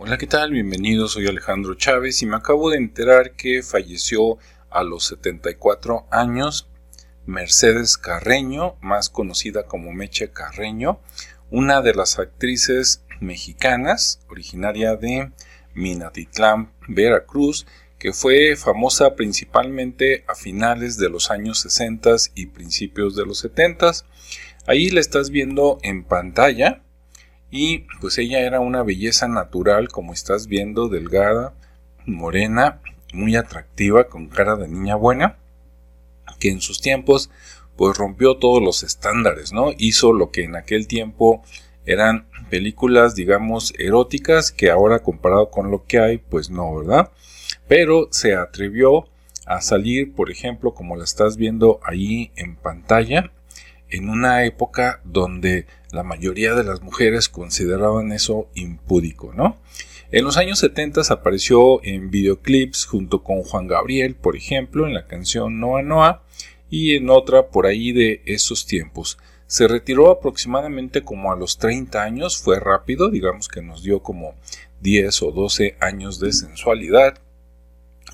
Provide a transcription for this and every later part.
Hola, ¿qué tal? Bienvenidos, soy Alejandro Chávez y me acabo de enterar que falleció a los 74 años Mercedes Carreño, más conocida como Meche Carreño, una de las actrices mexicanas, originaria de Minatitlán, Veracruz, que fue famosa principalmente a finales de los años 60 y principios de los 70. Ahí la estás viendo en pantalla y pues ella era una belleza natural, como estás viendo, delgada, morena, muy atractiva, con cara de niña buena, que en sus tiempos pues rompió todos los estándares, ¿no? Hizo lo que en aquel tiempo eran películas, digamos, eróticas, que ahora comparado con lo que hay, pues no, ¿verdad? Pero se atrevió a salir, por ejemplo, como la estás viendo ahí en pantalla, en una época donde la mayoría de las mujeres consideraban eso impúdico, ¿no? En los años 70 apareció en videoclips junto con Juan Gabriel, por ejemplo, en la canción Noa Noa y en otra por ahí de esos tiempos. Se retiró aproximadamente como a los 30 años, fue rápido, digamos que nos dio como 10 o 12 años de sensualidad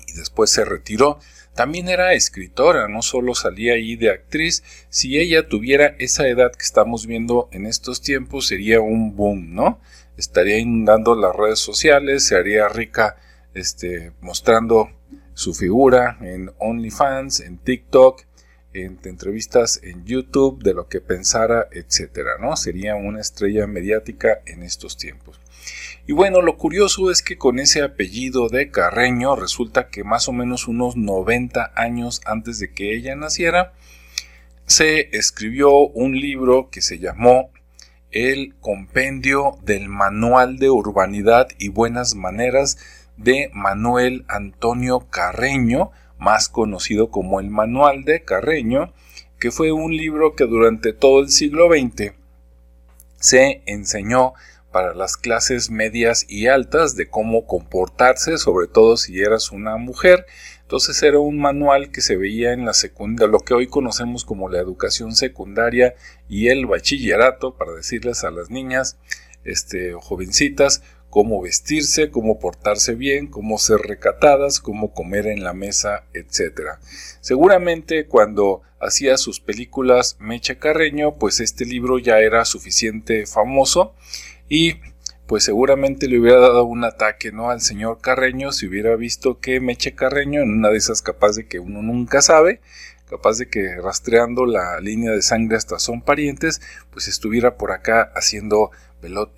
y después se retiró también era escritora, no solo salía ahí de actriz. Si ella tuviera esa edad que estamos viendo en estos tiempos, sería un boom, ¿no? Estaría inundando las redes sociales, se haría rica este, mostrando su figura en OnlyFans, en TikTok, en entrevistas en YouTube, de lo que pensara, etcétera, ¿no? Sería una estrella mediática en estos tiempos. Y bueno, lo curioso es que con ese apellido de Carreño resulta que más o menos unos 90 años antes de que ella naciera, se escribió un libro que se llamó El Compendio del Manual de Urbanidad y Buenas Maneras de Manuel Antonio Carreño, más conocido como el Manual de Carreño, que fue un libro que durante todo el siglo XX se enseñó para las clases medias y altas de cómo comportarse, sobre todo si eras una mujer. Entonces era un manual que se veía en la secundaria, lo que hoy conocemos como la educación secundaria y el bachillerato, para decirles a las niñas, este, jovencitas, cómo vestirse, cómo portarse bien, cómo ser recatadas, cómo comer en la mesa, etc. Seguramente cuando hacía sus películas Mecha Carreño, pues este libro ya era suficiente famoso y pues seguramente le hubiera dado un ataque no al señor Carreño si hubiera visto que Meche Carreño en una de esas capaz de que uno nunca sabe capaz de que rastreando la línea de sangre hasta son parientes pues estuviera por acá haciendo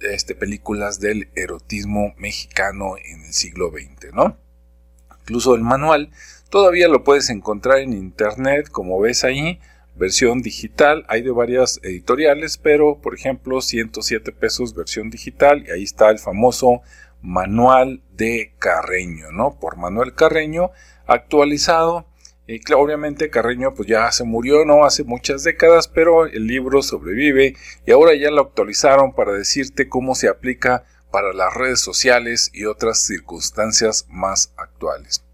este, películas del erotismo mexicano en el siglo XX no incluso el manual todavía lo puedes encontrar en internet como ves ahí versión digital. Hay de varias editoriales, pero por ejemplo 107 pesos versión digital y ahí está el famoso manual de Carreño, ¿no? Por Manuel Carreño actualizado. Obviamente Carreño pues ya se murió, ¿no? Hace muchas décadas, pero el libro sobrevive y ahora ya lo actualizaron para decirte cómo se aplica para las redes sociales y otras circunstancias más actuales.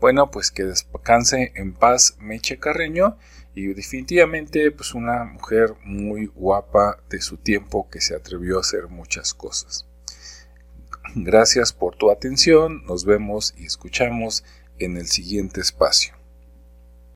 Bueno, pues que descanse en paz Meche Carreño y definitivamente pues una mujer muy guapa de su tiempo que se atrevió a hacer muchas cosas. Gracias por tu atención, nos vemos y escuchamos en el siguiente espacio.